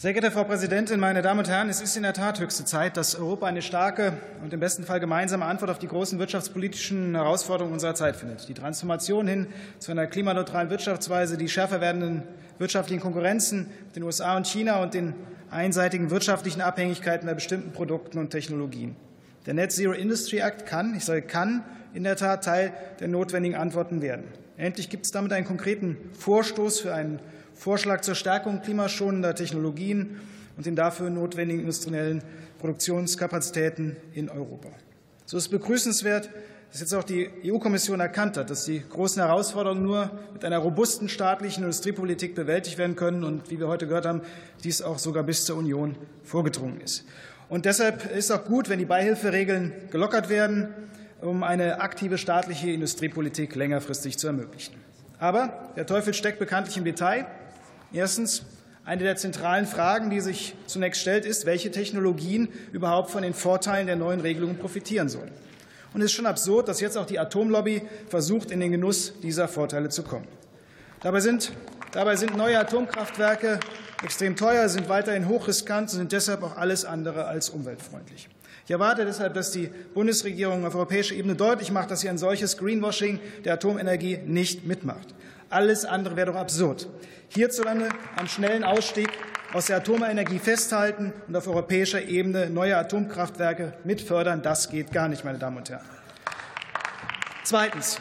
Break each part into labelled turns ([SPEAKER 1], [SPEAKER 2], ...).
[SPEAKER 1] Sehr geehrte Frau Präsidentin, meine Damen und Herren! Es ist in der Tat höchste Zeit, dass Europa eine starke und im besten Fall gemeinsame Antwort auf die großen wirtschaftspolitischen Herausforderungen unserer Zeit findet. Die Transformation hin zu einer klimaneutralen Wirtschaftsweise, die schärfer werdenden wirtschaftlichen Konkurrenzen mit den USA und China und den einseitigen wirtschaftlichen Abhängigkeiten bei bestimmten Produkten und Technologien. Der Net Zero Industry Act kann, ich sage kann, in der Tat Teil der notwendigen Antworten werden. Endlich gibt es damit einen konkreten Vorstoß für einen Vorschlag zur Stärkung klimaschonender Technologien und den dafür notwendigen industriellen Produktionskapazitäten in Europa. So ist begrüßenswert, dass jetzt auch die EU-Kommission erkannt hat, dass die großen Herausforderungen nur mit einer robusten staatlichen Industriepolitik bewältigt werden können und, wie wir heute gehört haben, dies auch sogar bis zur Union vorgedrungen ist. Und deshalb ist auch gut, wenn die Beihilferegeln gelockert werden, um eine aktive staatliche Industriepolitik längerfristig zu ermöglichen. Aber der Teufel steckt bekanntlich im Detail. Erstens. Eine der zentralen Fragen, die sich zunächst stellt, ist, welche Technologien überhaupt von den Vorteilen der neuen Regelungen profitieren sollen. Und es ist schon absurd, dass jetzt auch die Atomlobby versucht, in den Genuss dieser Vorteile zu kommen. Dabei sind, dabei sind neue Atomkraftwerke extrem teuer, sind weiterhin hochriskant und sind deshalb auch alles andere als umweltfreundlich. Ich erwarte deshalb, dass die Bundesregierung auf europäischer Ebene deutlich macht, dass sie ein solches Greenwashing der Atomenergie nicht mitmacht. Alles andere wäre doch absurd. Hierzulande am schnellen Ausstieg aus der Atomenergie festhalten und auf europäischer Ebene neue Atomkraftwerke mitfördern, das geht gar nicht, meine Damen und Herren. Zweitens.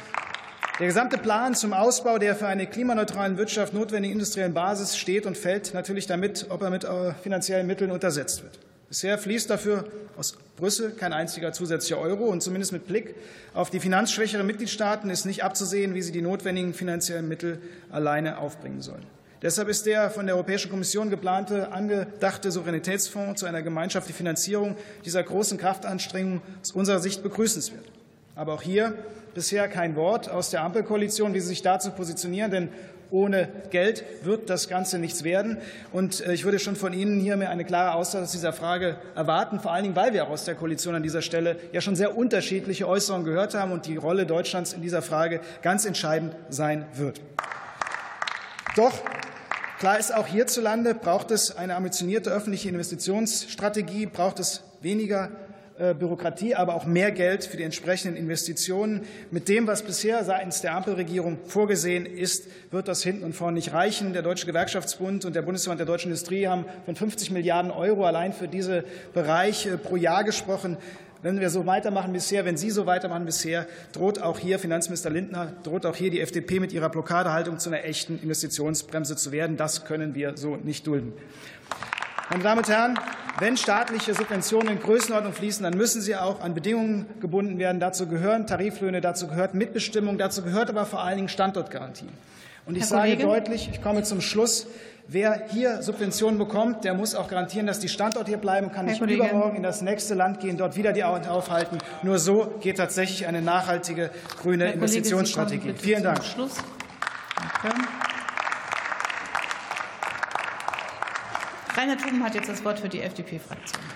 [SPEAKER 1] Der gesamte Plan zum Ausbau der für eine klimaneutrale Wirtschaft notwendigen industriellen Basis steht und fällt natürlich damit, ob er mit äh, finanziellen Mitteln untersetzt wird. Bisher fließt dafür aus Brüssel kein einziger zusätzlicher Euro. Und zumindest mit Blick auf die finanzschwächeren Mitgliedstaaten ist nicht abzusehen, wie sie die notwendigen finanziellen Mittel alleine aufbringen sollen. Deshalb ist der von der Europäischen Kommission geplante, angedachte Souveränitätsfonds zu einer gemeinschaftlichen Finanzierung dieser großen Kraftanstrengung aus unserer Sicht begrüßenswert. Aber auch hier bisher kein Wort aus der Ampelkoalition, wie sie sich dazu positionieren. Denn ohne Geld wird das Ganze nichts werden. Und äh, ich würde schon von Ihnen hier mir eine klare Aussage zu dieser Frage erwarten, vor allen Dingen, weil wir auch aus der Koalition an dieser Stelle ja schon sehr unterschiedliche Äußerungen gehört haben und die Rolle Deutschlands in dieser Frage ganz entscheidend sein wird. Doch klar ist, auch hierzulande braucht es eine ambitionierte öffentliche Investitionsstrategie, braucht es weniger Bürokratie, aber auch mehr Geld für die entsprechenden Investitionen. Mit dem, was bisher seitens der Ampelregierung vorgesehen ist, wird das hinten und vorne nicht reichen. Der Deutsche Gewerkschaftsbund und der Bundesverband der deutschen Industrie haben von 50 Milliarden Euro allein für diese Bereiche pro Jahr gesprochen. Wenn wir so weitermachen bisher, wenn Sie so weitermachen bisher, droht auch hier Finanzminister Lindner, droht auch hier die FDP mit ihrer Blockadehaltung zu einer echten Investitionsbremse zu werden. Das können wir so nicht dulden. Meine Damen und Herren, wenn staatliche Subventionen in Größenordnung fließen, dann müssen sie auch an Bedingungen gebunden werden. Dazu gehören Tariflöhne, dazu gehört Mitbestimmung, dazu gehört aber vor allen Dingen Standortgarantie. Und ich Herr sage Kollege? deutlich, ich komme zum Schluss, wer hier Subventionen bekommt, der muss auch garantieren, dass die Standorte hier bleiben, kann nicht Kollege? übermorgen in das nächste Land gehen, dort wieder die Augen aufhalten. Nur so geht tatsächlich eine nachhaltige grüne Herr Investitionsstrategie. Vielen Dank. Schluss. Danke.
[SPEAKER 2] Rainer Tuben hat jetzt das Wort für die FDP-Fraktion.